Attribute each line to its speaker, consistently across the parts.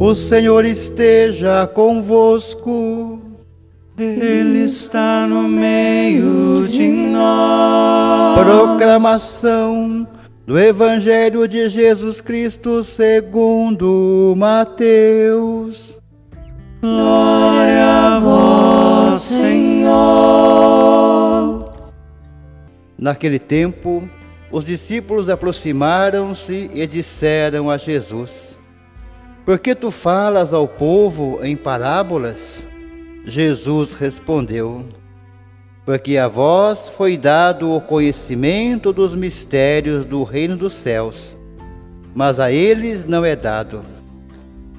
Speaker 1: O Senhor esteja convosco.
Speaker 2: Ele está no meio de nós.
Speaker 1: Proclamação do Evangelho de Jesus Cristo segundo Mateus.
Speaker 2: Glória a vós, Senhor.
Speaker 1: Naquele tempo, os discípulos aproximaram-se e disseram a Jesus: Por que tu falas ao povo em parábolas? Jesus respondeu: Porque a vós foi dado o conhecimento dos mistérios do reino dos céus, mas a eles não é dado.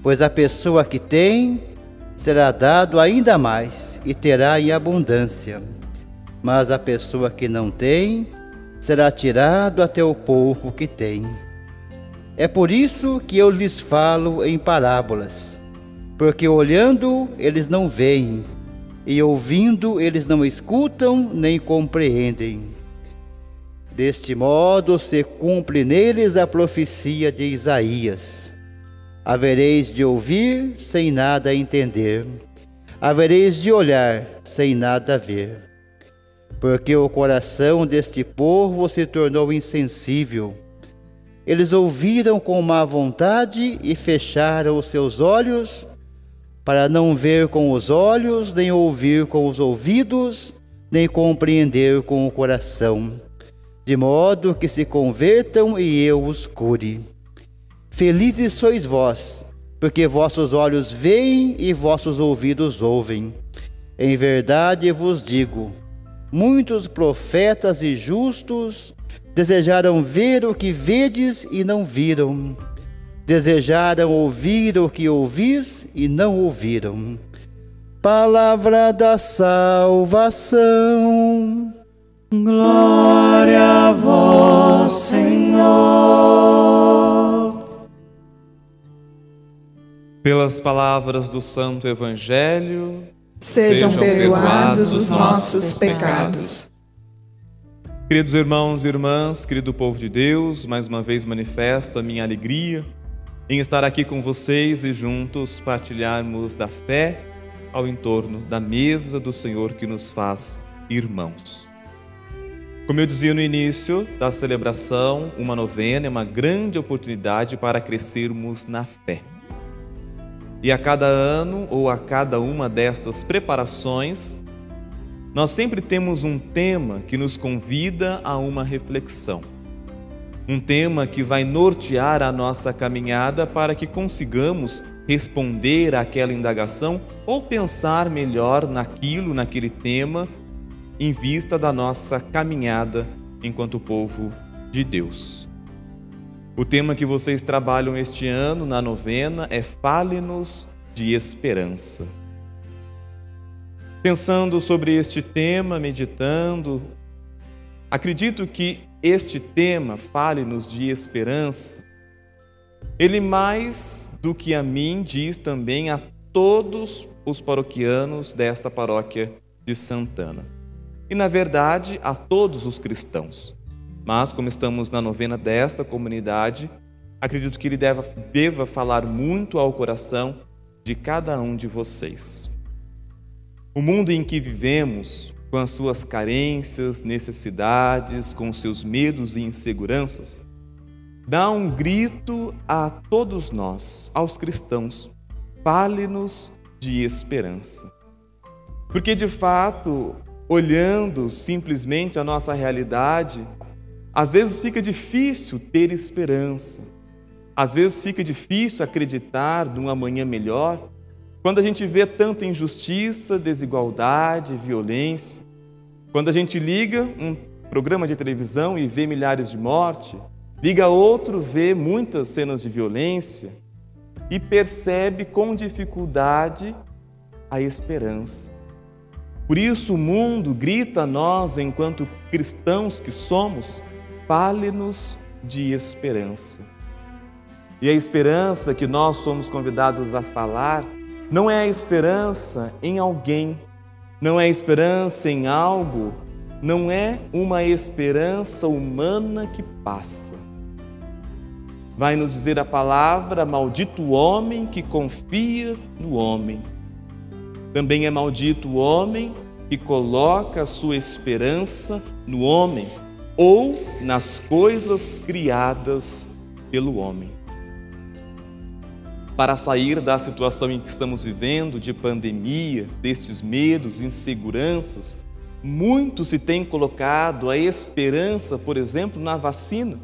Speaker 1: Pois a pessoa que tem será dado ainda mais e terá em abundância. Mas a pessoa que não tem será tirado até o pouco que tem. É por isso que eu lhes falo em parábolas porque olhando eles não veem, e ouvindo eles não escutam nem compreendem. Deste modo se cumpre neles a profecia de Isaías: Havereis de ouvir sem nada entender, havereis de olhar sem nada ver. Porque o coração deste povo se tornou insensível. Eles ouviram com má vontade e fecharam os seus olhos para não ver com os olhos, nem ouvir com os ouvidos, nem compreender com o coração, de modo que se convertam e eu os cure. Felizes sois vós, porque vossos olhos veem e vossos ouvidos ouvem. Em verdade vos digo: muitos profetas e justos desejaram ver o que vedes e não viram desejaram ouvir o que ouvis e não ouviram. Palavra da salvação.
Speaker 2: Glória a vós, Senhor.
Speaker 3: Pelas palavras do Santo Evangelho,
Speaker 4: sejam, sejam perdoados os nossos pecados.
Speaker 3: Queridos irmãos e irmãs, querido povo de Deus, mais uma vez manifesto a minha alegria em estar aqui com vocês e juntos partilharmos da fé ao entorno da mesa do Senhor que nos faz irmãos. Como eu dizia no início da celebração, uma novena é uma grande oportunidade para crescermos na fé. E a cada ano ou a cada uma destas preparações, nós sempre temos um tema que nos convida a uma reflexão um tema que vai nortear a nossa caminhada para que consigamos responder àquela indagação ou pensar melhor naquilo, naquele tema, em vista da nossa caminhada enquanto povo de Deus. O tema que vocês trabalham este ano na novena é Fale-nos de Esperança. Pensando sobre este tema, meditando, acredito que este tema, fale-nos de esperança, ele mais do que a mim diz também a todos os paroquianos desta paróquia de Santana. E, na verdade, a todos os cristãos. Mas, como estamos na novena desta comunidade, acredito que ele deva, deva falar muito ao coração de cada um de vocês. O mundo em que vivemos com as suas carências, necessidades, com seus medos e inseguranças, dá um grito a todos nós, aos cristãos: fale-nos de esperança. Porque de fato, olhando simplesmente a nossa realidade, às vezes fica difícil ter esperança. Às vezes fica difícil acreditar num amanhã melhor quando a gente vê tanta injustiça, desigualdade, violência, quando a gente liga um programa de televisão e vê milhares de mortes, liga outro, vê muitas cenas de violência e percebe com dificuldade a esperança. Por isso o mundo grita a nós, enquanto cristãos que somos, fale-nos de esperança. E a esperança que nós somos convidados a falar não é a esperança em alguém, não é esperança em algo, não é uma esperança humana que passa. vai nos dizer a palavra: maldito o homem que confia no homem. Também é maldito o homem que coloca a sua esperança no homem ou nas coisas criadas pelo homem. Para sair da situação em que estamos vivendo, de pandemia, destes medos, inseguranças, muito se tem colocado a esperança, por exemplo, na vacina.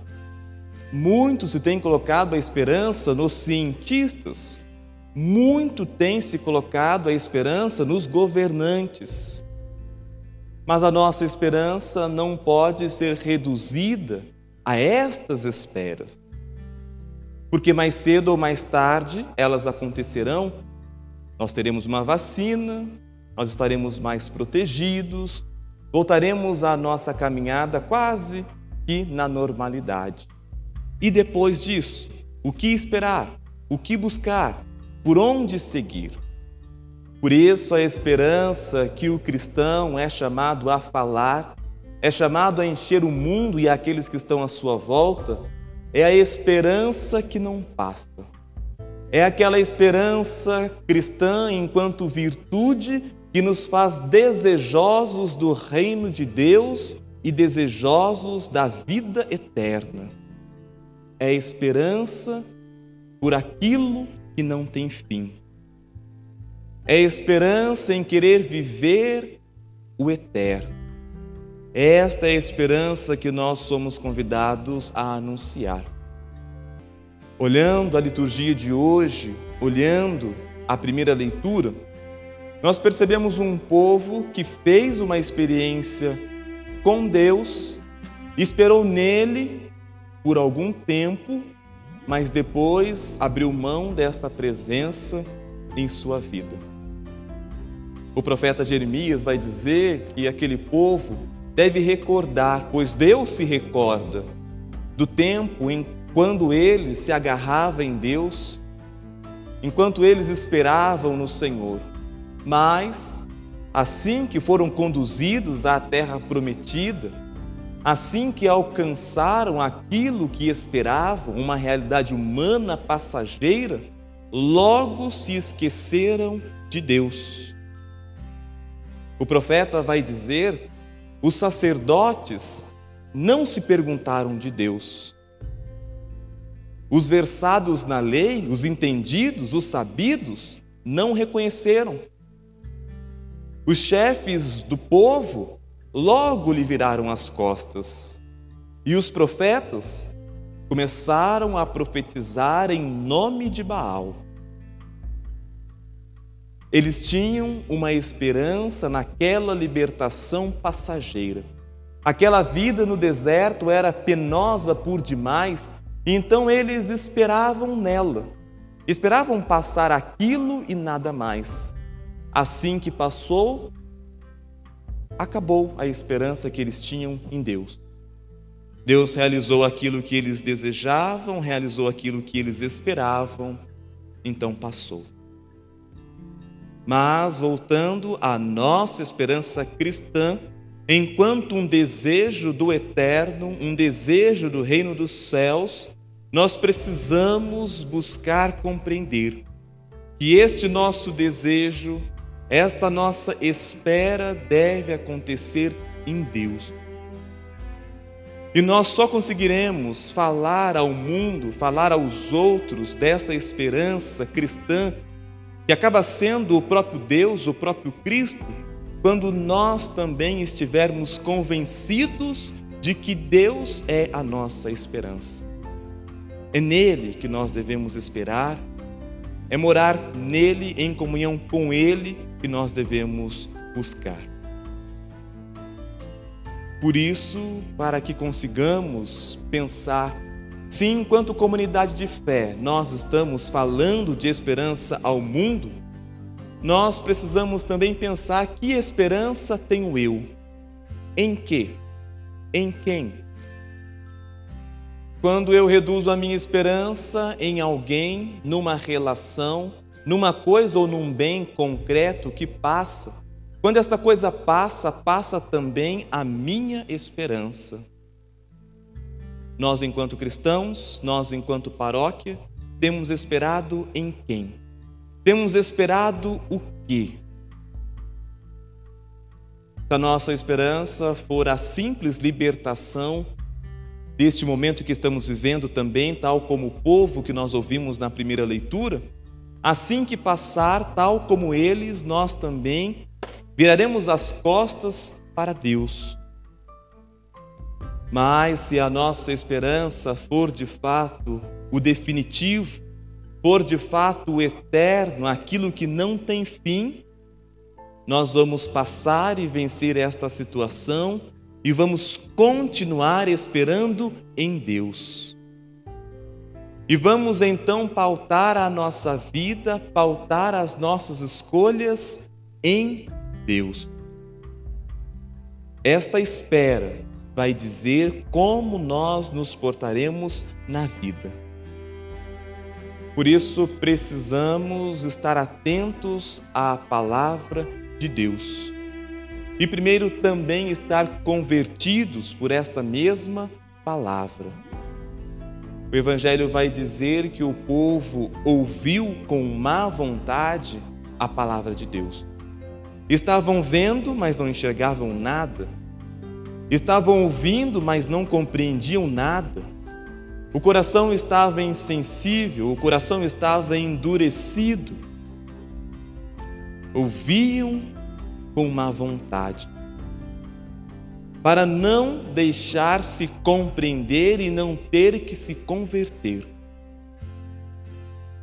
Speaker 3: Muito se tem colocado a esperança nos cientistas. Muito tem se colocado a esperança nos governantes. Mas a nossa esperança não pode ser reduzida a estas esperas. Porque mais cedo ou mais tarde elas acontecerão. Nós teremos uma vacina, nós estaremos mais protegidos, voltaremos à nossa caminhada quase que na normalidade. E depois disso, o que esperar? O que buscar? Por onde seguir? Por isso, a esperança que o cristão é chamado a falar, é chamado a encher o mundo e aqueles que estão à sua volta, é a esperança que não passa. É aquela esperança cristã enquanto virtude que nos faz desejosos do reino de Deus e desejosos da vida eterna. É esperança por aquilo que não tem fim é esperança em querer viver o eterno. Esta é a esperança que nós somos convidados a anunciar. Olhando a liturgia de hoje, olhando a primeira leitura, nós percebemos um povo que fez uma experiência com Deus, esperou nele por algum tempo, mas depois abriu mão desta presença em sua vida. O profeta Jeremias vai dizer que aquele povo deve recordar, pois Deus se recorda do tempo em quando eles se agarravam em Deus, enquanto eles esperavam no Senhor. Mas, assim que foram conduzidos à terra prometida, assim que alcançaram aquilo que esperavam, uma realidade humana passageira, logo se esqueceram de Deus. O profeta vai dizer: os sacerdotes não se perguntaram de Deus. Os versados na lei, os entendidos, os sabidos, não reconheceram. Os chefes do povo logo lhe viraram as costas. E os profetas começaram a profetizar em nome de Baal. Eles tinham uma esperança naquela libertação passageira. Aquela vida no deserto era penosa por demais, então eles esperavam nela. Esperavam passar aquilo e nada mais. Assim que passou, acabou a esperança que eles tinham em Deus. Deus realizou aquilo que eles desejavam, realizou aquilo que eles esperavam, então passou. Mas voltando à nossa esperança cristã, enquanto um desejo do eterno, um desejo do reino dos céus, nós precisamos buscar compreender que este nosso desejo, esta nossa espera deve acontecer em Deus. E nós só conseguiremos falar ao mundo, falar aos outros desta esperança cristã que acaba sendo o próprio Deus, o próprio Cristo, quando nós também estivermos convencidos de que Deus é a nossa esperança. É nele que nós devemos esperar, é morar nele, em comunhão com ele, que nós devemos buscar. Por isso, para que consigamos pensar se, enquanto comunidade de fé, nós estamos falando de esperança ao mundo, nós precisamos também pensar que esperança tenho eu? Em que? Em quem? Quando eu reduzo a minha esperança em alguém, numa relação, numa coisa ou num bem concreto que passa, quando esta coisa passa, passa também a minha esperança. Nós enquanto cristãos, nós enquanto paróquia, temos esperado em quem? Temos esperado o quê? Se a nossa esperança for a simples libertação deste momento que estamos vivendo também, tal como o povo que nós ouvimos na primeira leitura, assim que passar, tal como eles, nós também viraremos as costas para Deus. Mas se a nossa esperança for de fato o definitivo, for de fato o eterno, aquilo que não tem fim, nós vamos passar e vencer esta situação e vamos continuar esperando em Deus. E vamos então pautar a nossa vida, pautar as nossas escolhas em Deus. Esta espera vai dizer como nós nos portaremos na vida. Por isso, precisamos estar atentos à palavra de Deus. E primeiro também estar convertidos por esta mesma palavra. O Evangelho vai dizer que o povo ouviu com má vontade a palavra de Deus. Estavam vendo, mas não enxergavam nada. Estavam ouvindo, mas não compreendiam nada. O coração estava insensível, o coração estava endurecido. Ouviam com má vontade, para não deixar-se compreender e não ter que se converter.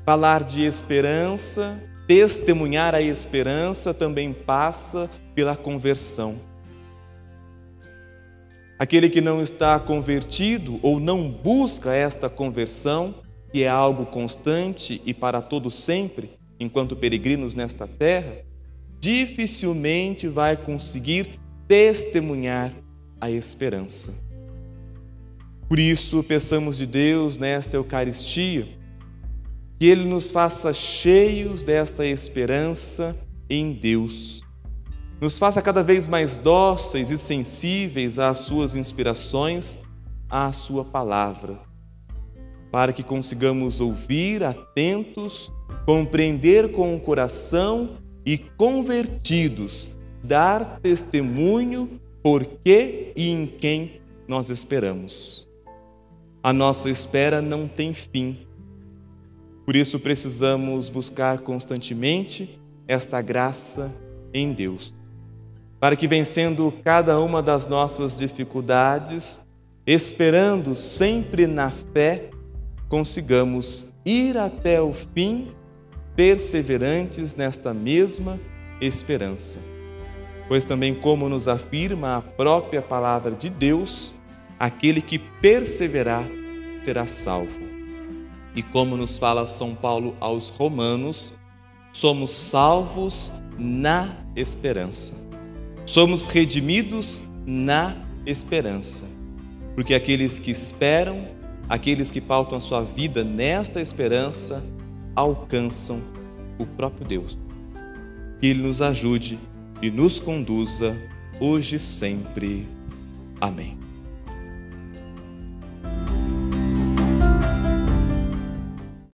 Speaker 3: Falar de esperança, testemunhar a esperança também passa pela conversão. Aquele que não está convertido ou não busca esta conversão, que é algo constante e para todo sempre, enquanto peregrinos nesta terra, dificilmente vai conseguir testemunhar a esperança. Por isso, peçamos de Deus nesta Eucaristia que Ele nos faça cheios desta esperança em Deus nos faça cada vez mais dóceis e sensíveis às suas inspirações, à sua palavra, para que consigamos ouvir atentos, compreender com o coração e convertidos, dar testemunho por que e em quem nós esperamos. A nossa espera não tem fim. Por isso precisamos buscar constantemente esta graça em Deus para que vencendo cada uma das nossas dificuldades, esperando sempre na fé, consigamos ir até o fim, perseverantes nesta mesma esperança. Pois também, como nos afirma a própria palavra de Deus, aquele que perseverar será salvo. E como nos fala São Paulo aos Romanos, somos salvos na esperança. Somos redimidos na esperança, porque aqueles que esperam, aqueles que pautam a sua vida nesta esperança, alcançam o próprio Deus. Que Ele nos ajude e nos conduza hoje e sempre. Amém.